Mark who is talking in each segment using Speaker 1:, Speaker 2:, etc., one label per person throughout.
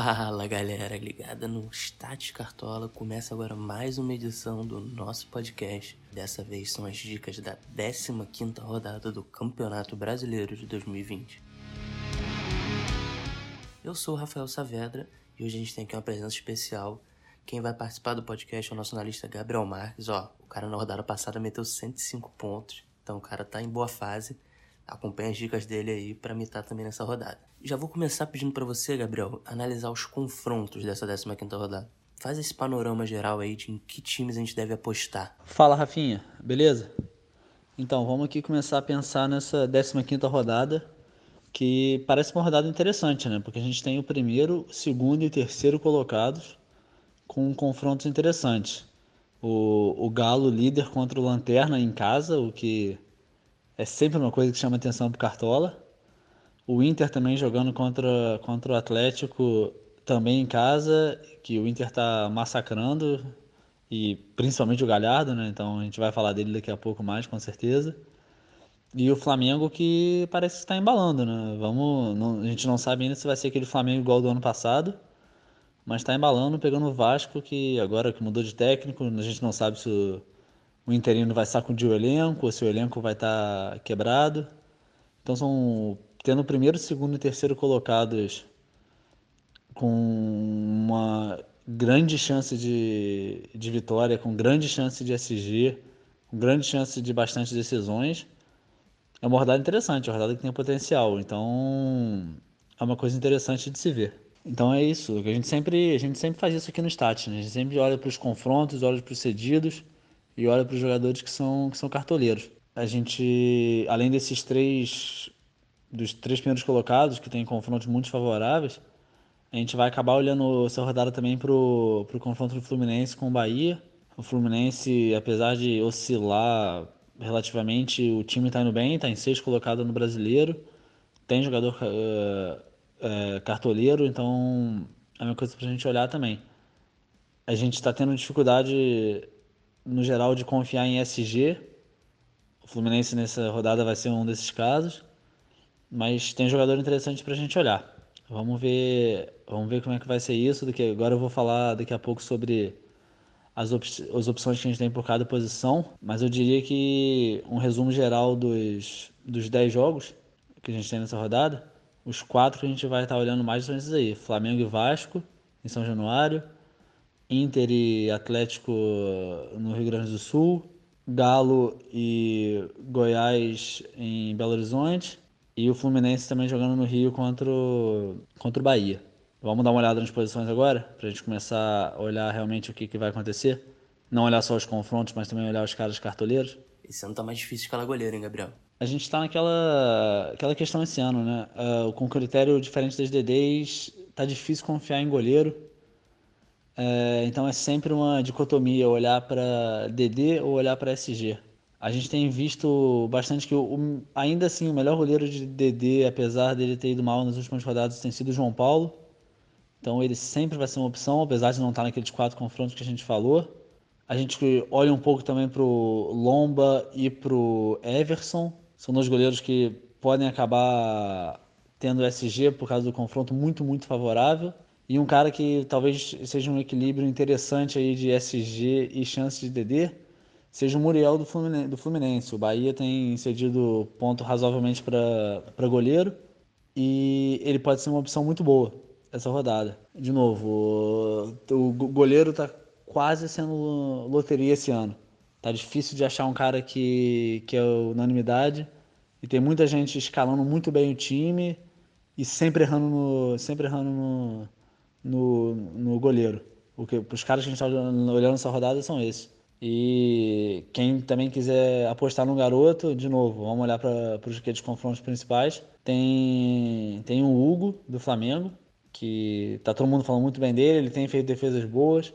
Speaker 1: Fala galera, ligada no Stats Cartola, começa agora mais uma edição do nosso podcast. Dessa vez são as dicas da 15ª rodada do Campeonato Brasileiro de 2020. Eu sou o Rafael Saavedra e hoje a gente tem aqui uma presença especial. Quem vai participar do podcast é o nosso analista Gabriel Marques. Ó, o cara na rodada passada meteu 105 pontos, então o cara tá em boa fase. Acompanhe as dicas dele aí para mitar também nessa rodada. Já vou começar pedindo para você, Gabriel, analisar os confrontos dessa 15ª rodada. Faz esse panorama geral aí de em que times a gente deve apostar.
Speaker 2: Fala, Rafinha. Beleza? Então, vamos aqui começar a pensar nessa 15ª rodada, que parece uma rodada interessante, né? Porque a gente tem o primeiro, segundo e terceiro colocados com confrontos interessantes. O, o Galo líder contra o Lanterna em casa, o que é sempre uma coisa que chama atenção pro Cartola. O Inter também jogando contra, contra o Atlético também em casa, que o Inter está massacrando, e principalmente o Galhardo, né? Então a gente vai falar dele daqui a pouco mais, com certeza. E o Flamengo que parece que está embalando, né? Vamos, não, a gente não sabe ainda se vai ser aquele Flamengo igual do ano passado, mas está embalando, pegando o Vasco, que agora que mudou de técnico, a gente não sabe se o o interino vai sacudir o elenco, ou se o elenco vai estar tá quebrado. Então são tendo o primeiro, segundo e terceiro colocados com uma grande chance de, de vitória, com grande chance de SG, com grande chance de bastante decisões. É uma rodada interessante, é uma rodada que tem potencial. Então é uma coisa interessante de se ver. Então é isso. A gente sempre, a gente sempre faz isso aqui no Stat, né? A gente sempre olha para os confrontos, olha para os cedidos e olha para os jogadores que são, que são cartoleiros. A gente, além desses três, dos três primeiros colocados, que tem confrontos muito favoráveis, a gente vai acabar olhando essa rodada também para o confronto do Fluminense com o Bahia. O Fluminense, apesar de oscilar relativamente, o time está indo bem, está em sexto colocado no brasileiro, tem jogador uh, uh, cartoleiro, então é uma coisa para a gente olhar também. A gente está tendo dificuldade no geral, de confiar em SG. O Fluminense nessa rodada vai ser um desses casos. Mas tem jogador interessante para a gente olhar. Vamos ver, vamos ver como é que vai ser isso. Daqui, agora eu vou falar daqui a pouco sobre as, op as opções que a gente tem por cada posição. Mas eu diria que um resumo geral dos, dos 10 jogos que a gente tem nessa rodada, os quatro que a gente vai estar olhando mais são esses aí: Flamengo e Vasco, em São Januário. Inter e Atlético no Rio Grande do Sul, Galo e Goiás em Belo Horizonte e o Fluminense também jogando no Rio contra o, contra o Bahia. Vamos dar uma olhada nas posições agora, para a gente começar a olhar realmente o que, que vai acontecer. Não olhar só os confrontos, mas também olhar os caras cartoleiros.
Speaker 1: Esse ano tá mais difícil escalar goleiro, hein, Gabriel?
Speaker 2: A gente está naquela aquela questão esse ano, né? Uh, com critério diferente das DDs, tá difícil confiar em goleiro é, então é sempre uma dicotomia olhar para DD ou olhar para SG. A gente tem visto bastante que o, ainda assim o melhor goleiro de DD, apesar dele ter ido mal nas últimas rodadas, tem sido o João Paulo. Então ele sempre vai ser uma opção, apesar de não estar naqueles quatro confrontos que a gente falou. A gente olha um pouco também para o Lomba e para o Everson. São dois goleiros que podem acabar tendo SG por causa do confronto muito, muito favorável. E um cara que talvez seja um equilíbrio interessante aí de SG e chance de DD, seja o Muriel do Fluminense. Do Fluminense. O Bahia tem cedido ponto razoavelmente para goleiro e ele pode ser uma opção muito boa essa rodada. De novo, o, o goleiro está quase sendo loteria esse ano. Tá difícil de achar um cara que, que é unanimidade e tem muita gente escalando muito bem o time e sempre errando no, sempre errando no, no, no goleiro. Porque os caras que a gente está olhando nessa rodada são esses. E quem também quiser apostar no garoto, de novo, vamos olhar para os aqueles confrontos principais. Tem, tem o Hugo, do Flamengo, que tá todo mundo falando muito bem dele, ele tem feito defesas boas.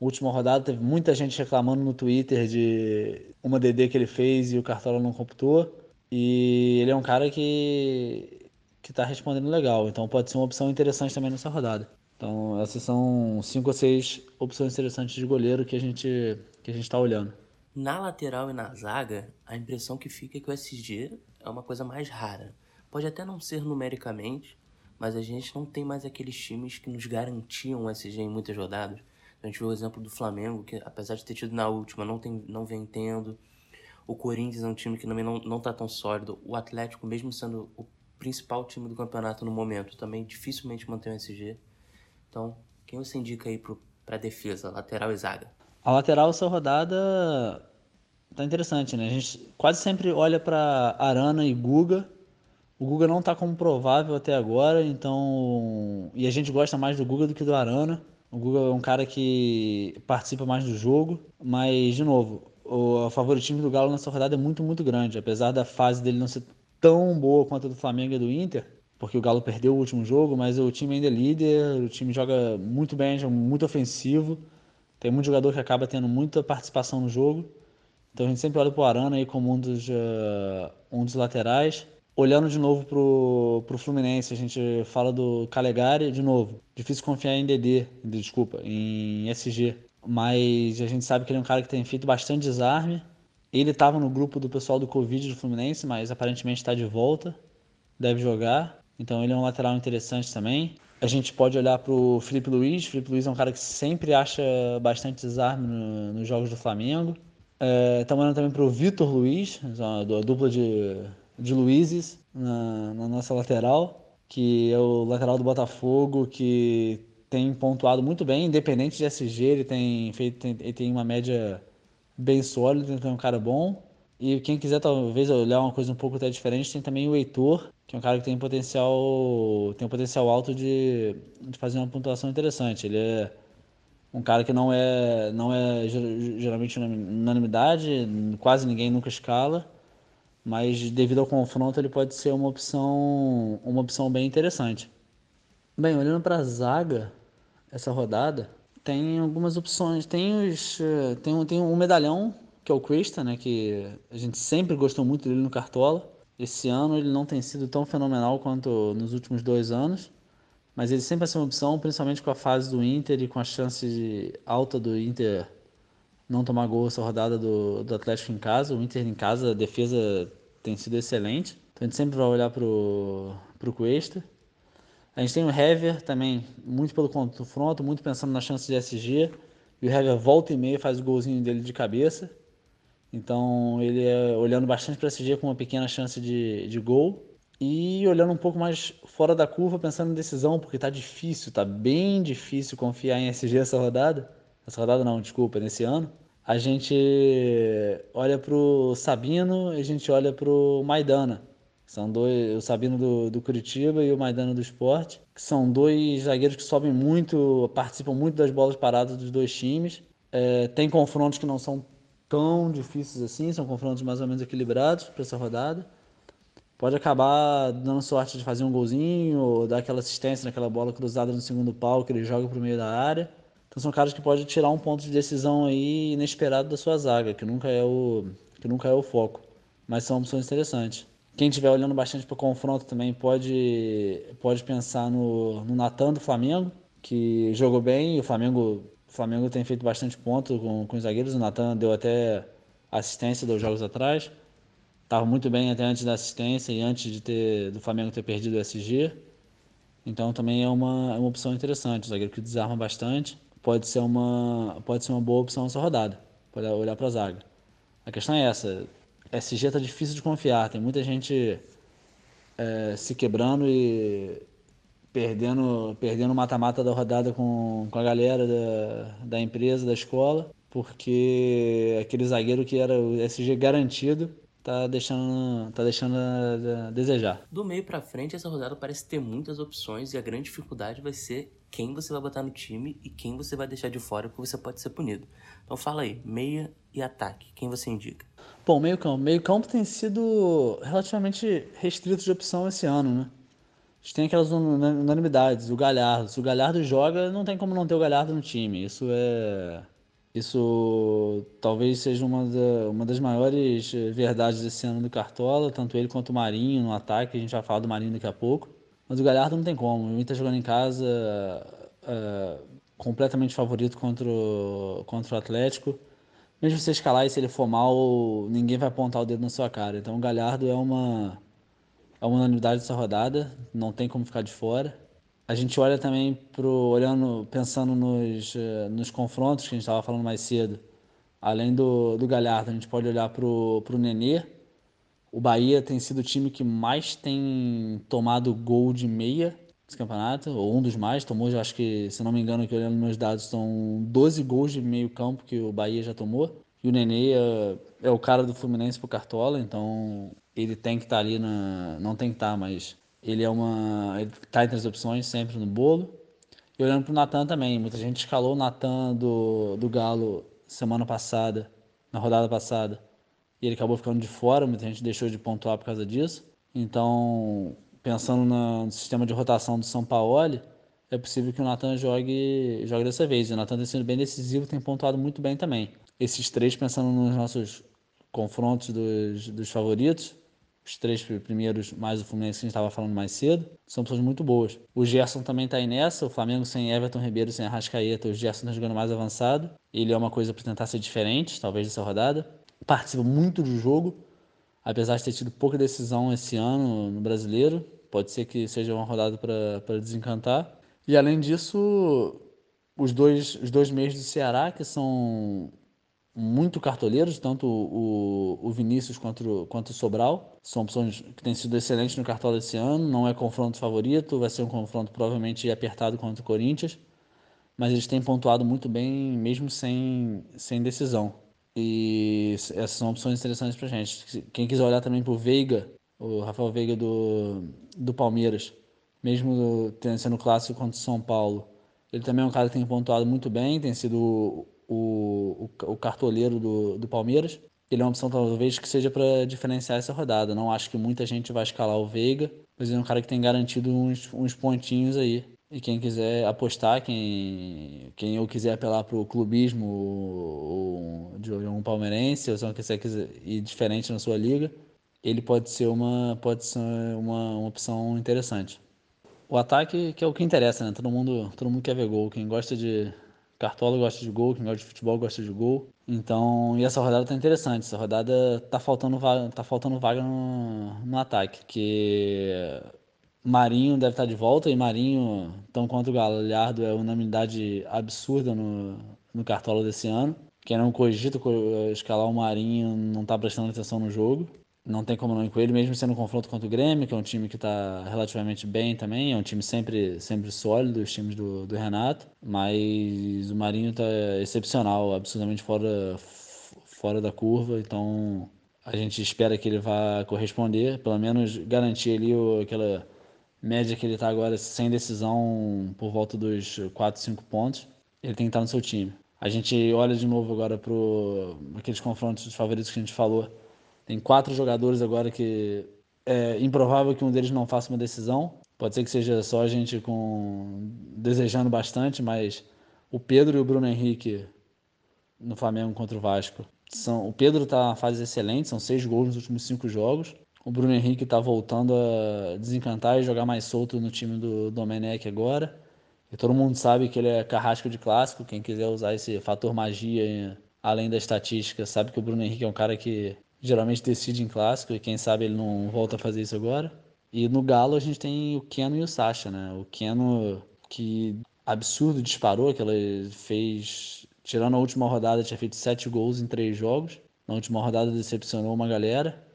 Speaker 2: Última rodada teve muita gente reclamando no Twitter de uma DD que ele fez e o Cartola não computou. E ele é um cara que que está respondendo legal, então pode ser uma opção interessante também nessa rodada. Então, essas são cinco ou seis opções interessantes de goleiro que a gente que a gente está olhando.
Speaker 1: Na lateral e na zaga, a impressão que fica é que o SG é uma coisa mais rara. Pode até não ser numericamente, mas a gente não tem mais aqueles times que nos garantiam o SG em muitas rodadas. A gente vê o exemplo do Flamengo, que apesar de ter tido na última, não, tem, não vem tendo. O Corinthians é um time que também não, não tá tão sólido. O Atlético, mesmo sendo o principal time do campeonato no momento, também dificilmente mantém o SG. Então, quem você indica aí para defesa, lateral e zaga?
Speaker 2: A lateral essa rodada tá interessante, né? A gente quase sempre olha para Arana e Guga. O Guga não tá como provável até agora, então e a gente gosta mais do Guga do que do Arana. O Guga é um cara que participa mais do jogo, mas de novo, o favoritismo do Galo nessa rodada é muito, muito grande, apesar da fase dele não ser tão boa quanto a do Flamengo e do Inter, porque o Galo perdeu o último jogo, mas o time ainda é líder, o time joga muito bem, joga muito ofensivo. Tem muito jogador que acaba tendo muita participação no jogo. Então a gente sempre olha para o Arana aí como um dos, uh, um dos laterais. Olhando de novo para o Fluminense, a gente fala do Calegari de novo. Difícil confiar em DD, desculpa, em SG. Mas a gente sabe que ele é um cara que tem feito bastante desarme. Ele estava no grupo do pessoal do Covid do Fluminense, mas aparentemente está de volta. Deve jogar. Então ele é um lateral interessante também. A gente pode olhar para o Felipe Luiz. Felipe Luiz é um cara que sempre acha bastante desarme no, nos jogos do Flamengo. Estamos é, olhando também para o Vitor Luiz, a dupla de, de Luizes na, na, nossa lateral, que é o lateral do Botafogo, que tem pontuado muito bem, independente de SG, ele tem feito, ele tem uma média bem sólida, então é um cara bom. E quem quiser talvez olhar uma coisa um pouco até diferente, tem também o Heitor, que é um cara que tem potencial, tem um potencial alto de, de fazer uma pontuação interessante. Ele é um cara que não é, não é geralmente unanimidade, quase ninguém nunca escala, mas devido ao confronto ele pode ser uma opção, uma opção bem interessante. Bem, olhando para a zaga essa rodada, tem algumas opções. Tem os, tem um, tem um medalhão que é o Christa, né, que a gente sempre gostou muito dele no Cartola. Esse ano ele não tem sido tão fenomenal quanto nos últimos dois anos, mas ele sempre vai ser uma opção, principalmente com a fase do Inter e com a chance alta do Inter não tomar gol essa rodada do, do Atlético em casa. O Inter em casa, a defesa tem sido excelente. Então a gente sempre vai olhar para o Cuesta. A gente tem o Hever também, muito pelo confronto, muito pensando na chance de SG. E o Hever volta e meia faz o golzinho dele de cabeça. Então ele é olhando bastante para SG com uma pequena chance de, de gol. E olhando um pouco mais fora da curva, pensando em decisão, porque tá difícil, tá bem difícil confiar em SG essa rodada. Essa rodada não, desculpa, nesse ano. A gente olha pro Sabino e a gente olha pro Maidana. São dois, o Sabino do, do Curitiba e o Maidana do Esporte, que são dois zagueiros que sobem muito, participam muito das bolas paradas dos dois times. É, tem confrontos que não são tão difíceis assim, são confrontos mais ou menos equilibrados para essa rodada. Pode acabar dando sorte de fazer um golzinho ou dar aquela assistência naquela bola cruzada no segundo pau que ele joga para o meio da área. Então são caras que podem tirar um ponto de decisão aí inesperado da sua zaga, que nunca é o, que nunca é o foco. Mas são opções interessantes. Quem estiver olhando bastante para o confronto também pode, pode pensar no, no Natan do Flamengo, que jogou bem. O Flamengo o Flamengo tem feito bastante ponto com, com os zagueiros. O Natan deu até assistência dois jogos atrás. Estava muito bem até antes da assistência e antes de ter, do Flamengo ter perdido o SG. Então também é uma, é uma opção interessante. O zagueiro que desarma bastante. Pode ser uma, pode ser uma boa opção essa rodada. Pode olhar para a zaga. A questão é essa. SG está difícil de confiar. Tem muita gente é, se quebrando e perdendo perdendo mata-mata da rodada com, com a galera da, da empresa, da escola, porque aquele zagueiro que era o SG garantido tá deixando, tá deixando a desejar.
Speaker 1: Do meio para frente, essa rodada parece ter muitas opções e a grande dificuldade vai ser quem você vai botar no time e quem você vai deixar de fora, porque você pode ser punido. Então fala aí, meia e ataque, quem você indica?
Speaker 2: Bom, meio campo. Meio campo tem sido relativamente restrito de opção esse ano, né? Gente tem aquelas unanimidades. O Galhardo. Se o Galhardo joga, não tem como não ter o Galhardo no time. Isso é. Isso talvez seja uma, da, uma das maiores verdades desse ano do Cartola, tanto ele quanto o Marinho no ataque. A gente vai falar do Marinho daqui a pouco. Mas o Galhardo não tem como. O Inter tá jogando em casa é, completamente favorito contra o, contra o Atlético. Mesmo se você escalar e se ele for mal, ninguém vai apontar o dedo na sua cara. Então o Galhardo é uma é uma unanimidade dessa rodada, não tem como ficar de fora. A gente olha também pro olhando, pensando nos, eh, nos confrontos que a gente estava falando mais cedo. Além do, do Galhardo, a gente pode olhar pro, pro Nenê. O Bahia tem sido o time que mais tem tomado gol de meia nesse campeonato, ou um dos mais, tomou, já acho que, se não me engano, que olhando meus dados, são 12 gols de meio campo que o Bahia já tomou. E o Nenê é, é o cara do Fluminense pro Cartola, então ele tem que estar tá ali na. Não tem que estar, tá, mas ele é uma. Ele tá entre as opções sempre no bolo. E olhando pro Natan também, muita gente escalou o Natan do, do Galo semana passada, na rodada passada, e ele acabou ficando de fora, muita gente deixou de pontuar por causa disso. Então, pensando no sistema de rotação do São Paulo, é possível que o Natan jogue, jogue dessa vez. E o Natan tem sido bem decisivo, tem pontuado muito bem também. Esses três, pensando nos nossos confrontos dos, dos favoritos, os três primeiros, mais o Fluminense que a gente estava falando mais cedo, são pessoas muito boas. O Gerson também está aí nessa, o Flamengo sem Everton Ribeiro, sem Arrascaeta, o Gerson está jogando mais avançado. Ele é uma coisa para tentar ser diferente, talvez, dessa rodada. Participa muito do jogo, apesar de ter tido pouca decisão esse ano no brasileiro. Pode ser que seja uma rodada para desencantar. E além disso, os dois, os dois meios do Ceará, que são muito cartoleiros, tanto o, o Vinícius quanto, quanto o Sobral. São opções que têm sido excelentes no cartola esse ano. Não é confronto favorito, vai ser um confronto provavelmente apertado contra o Corinthians. Mas eles têm pontuado muito bem, mesmo sem, sem decisão. E essas são opções interessantes para gente. Quem quiser olhar também para o Veiga, o Rafael Veiga do, do Palmeiras, mesmo sendo clássico contra o São Paulo, ele também é um cara que tem pontuado muito bem, tem sido o, o, o cartoleiro do, do Palmeiras. Ele é uma opção talvez que seja para diferenciar essa rodada. Não acho que muita gente vai escalar o Veiga, mas ele é um cara que tem garantido uns, uns pontinhos aí. E quem quiser apostar, quem, quem eu quiser apelar para o clubismo ou, de um palmeirense, ou se você quiser ir diferente na sua liga, ele pode ser uma, pode ser uma, uma opção interessante. O ataque que é o que interessa, né? Todo mundo, todo mundo quer ver gol. Quem gosta de, Cartola gosta de gol, quem gosta de futebol gosta de gol. Então, e essa rodada tá interessante. Essa rodada tá faltando vaga, tá faltando vaga no, no ataque, que Marinho deve estar tá de volta e Marinho, tão quanto o Galhardo, é unanimidade absurda no, no Cartola desse ano. Quem não cogita escalar o Marinho não está prestando atenção no jogo não tem como não ir com ele, mesmo sendo um confronto contra o Grêmio, que é um time que está relativamente bem também, é um time sempre, sempre sólido, os times do, do Renato, mas o Marinho está excepcional, absolutamente fora, fora da curva, então a gente espera que ele vá corresponder, pelo menos garantir ali o, aquela média que ele está agora sem decisão por volta dos 4, 5 pontos, ele tem que estar no seu time. A gente olha de novo agora para aqueles confrontos dos favoritos que a gente falou, tem quatro jogadores agora que é improvável que um deles não faça uma decisão. Pode ser que seja só a gente com desejando bastante, mas o Pedro e o Bruno Henrique no Flamengo contra o Vasco são. O Pedro está na fase excelente, são seis gols nos últimos cinco jogos. O Bruno Henrique está voltando a desencantar e jogar mais solto no time do Domenech agora. E todo mundo sabe que ele é carrasco de clássico. Quem quiser usar esse fator magia além da estatística sabe que o Bruno Henrique é um cara que geralmente decide em clássico e quem sabe ele não volta a fazer isso agora. E no Galo a gente tem o Keno e o Sacha, né? O Keno que absurdo disparou, que ela fez, tirando a última rodada, tinha feito sete gols em três jogos. Na última rodada decepcionou uma galera.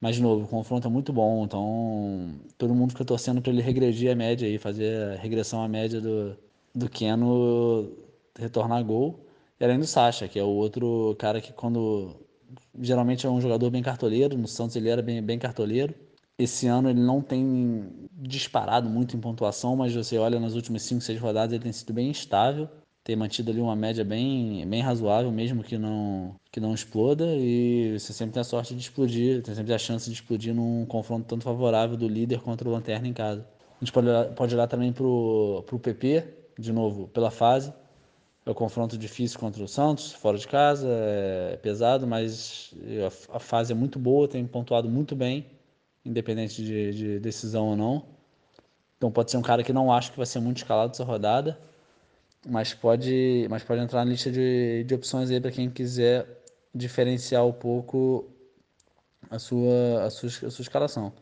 Speaker 2: Mas, de novo, o confronto é muito bom, então todo mundo fica torcendo para ele regredir a média aí, fazer a regressão à média do, do Keno retornar gol. E além do Sacha, que é o outro cara que quando geralmente é um jogador bem cartoleiro. No Santos ele era bem, bem cartoleiro. Esse ano ele não tem disparado muito em pontuação, mas você olha nas últimas 5, 6 rodadas ele tem sido bem estável, tem mantido ali uma média bem, bem razoável, mesmo que não, que não exploda, e você sempre tem a sorte de explodir, tem sempre a chance de explodir num confronto tanto favorável do líder contra o Lanterna em casa. A gente pode olhar, pode olhar também para o PP, de novo, pela fase. É o confronto difícil contra o Santos, fora de casa, é pesado, mas a, fase é muito boa, tem pontuado muito bem, independente de, de, decisão ou não. Então pode ser um cara que não acho que vai ser muito escalado essa rodada, mas pode, mas pode entrar na lista de, de opções aí para quem quiser diferenciar um pouco a sua, a sua, a sua escalação.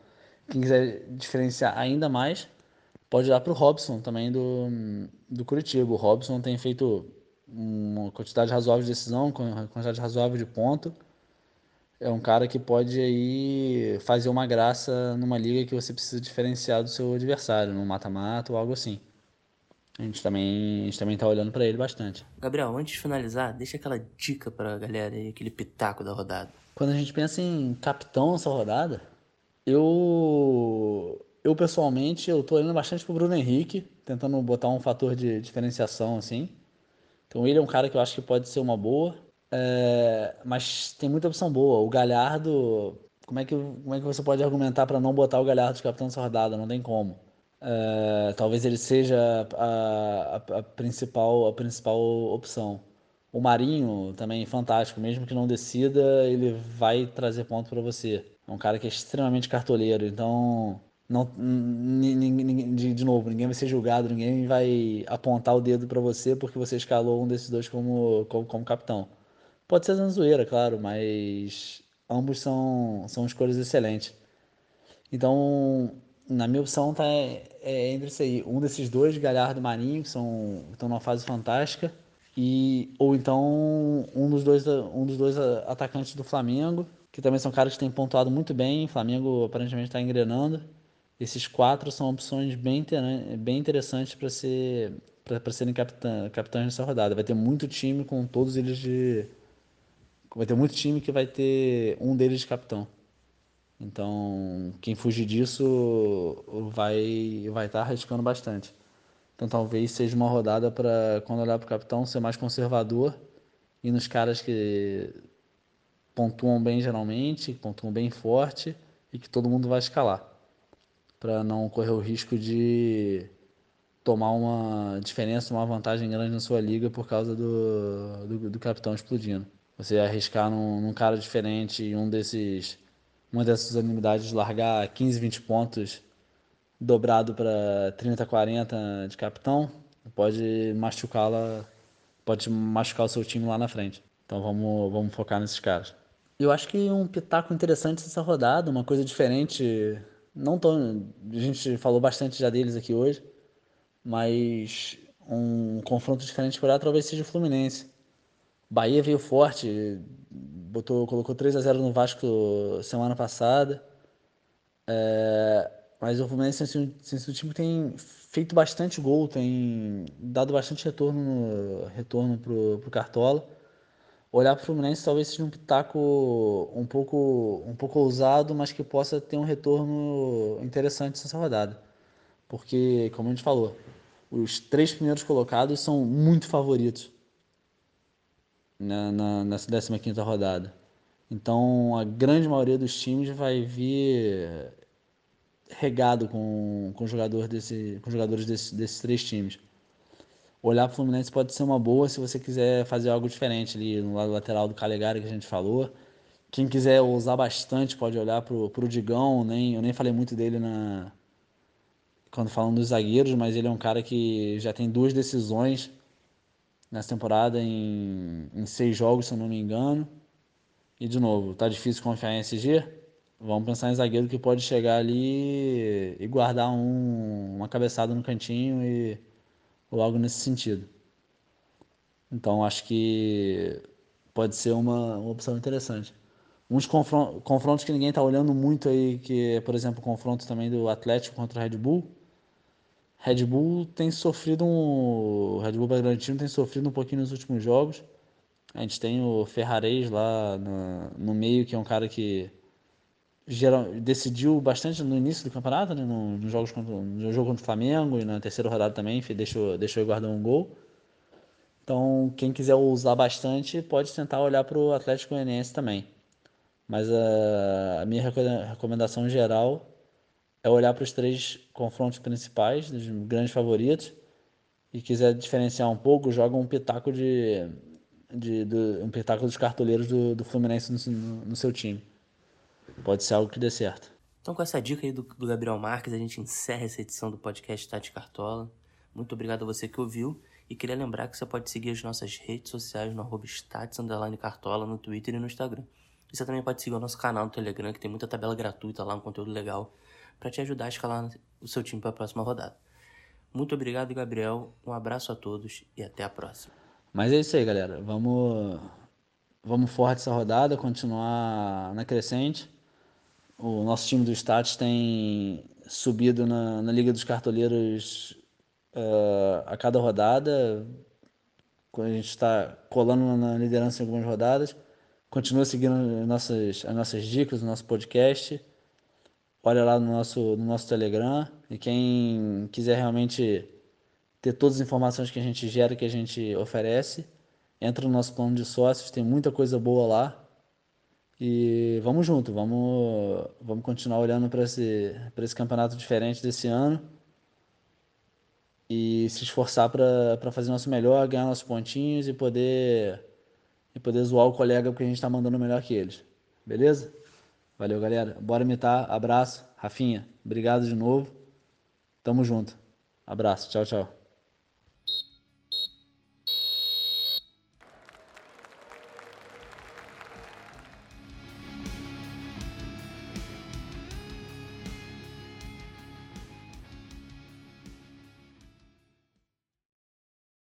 Speaker 2: quem quiser diferenciar ainda mais, pode olhar para o Robson também do, do Curitiba. O Robson tem feito uma quantidade razoável de decisão, quantidade razoável de ponto. É um cara que pode aí fazer uma graça numa liga que você precisa diferenciar do seu adversário, no mata-mata ou algo assim. A gente também, a gente também tá olhando para ele bastante.
Speaker 1: Gabriel, antes de finalizar, deixa aquela dica pra galera aí, aquele pitaco da rodada.
Speaker 2: Quando a gente pensa em capitão nessa rodada, eu eu pessoalmente eu tô olhando bastante pro Bruno Henrique, tentando botar um fator de diferenciação assim. Então ele é um cara que eu acho que pode ser uma boa, é, mas tem muita opção boa. O Galhardo, como é que como é que você pode argumentar para não botar o Galhardo de capitão rodada? Não tem como. É, talvez ele seja a, a, a, principal a principal opção. O Marinho também fantástico, mesmo que não decida, ele vai trazer ponto para você. É um cara que é extremamente cartoleiro, então não, de, de novo, ninguém vai ser julgado, ninguém vai apontar o dedo para você porque você escalou um desses dois como, como, como capitão. Pode ser zoeira, claro, mas ambos são, são escolhas excelentes. Então, na minha opção tá é, é entre isso aí, um desses dois, Galhardo e Marinho, que são estão numa fase fantástica, e ou então um dos dois um dos dois atacantes do Flamengo, que também são caras que têm pontuado muito bem, o Flamengo aparentemente está engrenando. Esses quatro são opções bem, bem interessantes para ser para serem capitã, capitães nessa rodada. Vai ter muito time com todos eles de vai ter muito time que vai ter um deles de capitão. Então, quem fugir disso vai vai estar tá arriscando bastante. Então, talvez seja uma rodada para, quando olhar para o capitão, ser mais conservador e nos caras que pontuam bem geralmente, pontuam bem forte e que todo mundo vai escalar, para não correr o risco de tomar uma diferença, uma vantagem grande na sua liga por causa do, do, do capitão explodindo. Você arriscar num, num cara diferente e um desses uma dessas unidades largar 15, 20 pontos dobrado para 30, 40 de capitão, pode machucá-la, pode machucar o seu time lá na frente. Então vamos, vamos focar nesses caras. Eu acho que um pitaco interessante nessa rodada, uma coisa diferente, não tão, a gente falou bastante já deles aqui hoje, mas um confronto diferente por lá talvez seja o Fluminense. Bahia veio forte, botou, colocou 3 a 0 no Vasco semana passada. É, mas o Fluminense é um time que tem feito bastante gol, tem dado bastante retorno, retorno pro, pro Cartola. Olhar para o Fluminense talvez seja um pitaco um pouco, um pouco ousado, mas que possa ter um retorno interessante nessa rodada. Porque, como a gente falou, os três primeiros colocados são muito favoritos na, na, nessa 15 rodada. Então, a grande maioria dos times vai vir regado com, com, jogador desse, com jogadores desse, desses três times. Olhar para o Fluminense pode ser uma boa se você quiser fazer algo diferente ali no lado lateral do Calegari que a gente falou. Quem quiser usar bastante pode olhar para o Digão. Nem, eu nem falei muito dele na quando falando dos zagueiros, mas ele é um cara que já tem duas decisões nessa temporada em, em seis jogos, se eu não me engano. E de novo, tá difícil confiar em SG? Vamos pensar em zagueiro que pode chegar ali e guardar um, uma cabeçada no cantinho e ou algo nesse sentido. Então acho que pode ser uma, uma opção interessante. Uns confrontos, confrontos que ninguém está olhando muito aí, que é, por exemplo, o confronto também do Atlético contra o Red Bull. Red Bull tem sofrido um. Red Bull Bragantino tem sofrido um pouquinho nos últimos jogos. A gente tem o Ferrarez lá no, no meio, que é um cara que geral, decidiu bastante no início do campeonato, né? no, no, jogos contra, no jogo contra o Flamengo e na terceira rodada também, deixou, deixou ele guardar um gol. Então, quem quiser usar bastante, pode tentar olhar para o Atlético Goianiense também. Mas a, a minha recomendação geral é olhar para os três confrontos principais, dos grandes favoritos, e quiser diferenciar um pouco, joga um pitaco de, de, de um pitaco dos cartoleiros do, do Fluminense no, no, seu time. Pode ser algo que dê certo.
Speaker 1: Então, com essa dica aí do, do Gabriel Marques, a gente encerra essa edição do podcast Tati Cartola. Muito obrigado a você que ouviu. E queria lembrar que você pode seguir as nossas redes sociais no arroba Cartola no Twitter e no Instagram. E você também pode seguir o nosso canal no Telegram, que tem muita tabela gratuita lá, um conteúdo legal para te ajudar a escalar o seu time para a próxima rodada. Muito obrigado, Gabriel. Um abraço a todos e até a próxima.
Speaker 2: Mas é isso aí, galera. Vamos, vamos forte essa rodada, continuar na crescente. O nosso time do Stats tem subido na, na Liga dos Cartoleiros uh, a cada rodada. A gente está colando na liderança em algumas rodadas. Continua seguindo as nossas, as nossas dicas, o nosso podcast. Olha lá no nosso, no nosso Telegram. E quem quiser realmente ter todas as informações que a gente gera, que a gente oferece, entra no nosso plano de sócios. Tem muita coisa boa lá. E vamos junto, vamos, vamos continuar olhando para esse, esse campeonato diferente desse ano e se esforçar para fazer nosso melhor, ganhar nossos pontinhos e poder, e poder zoar o colega porque a gente está mandando melhor que eles. Beleza? Valeu, galera. Bora imitar. Abraço. Rafinha, obrigado de novo. Tamo junto. Abraço. Tchau, tchau.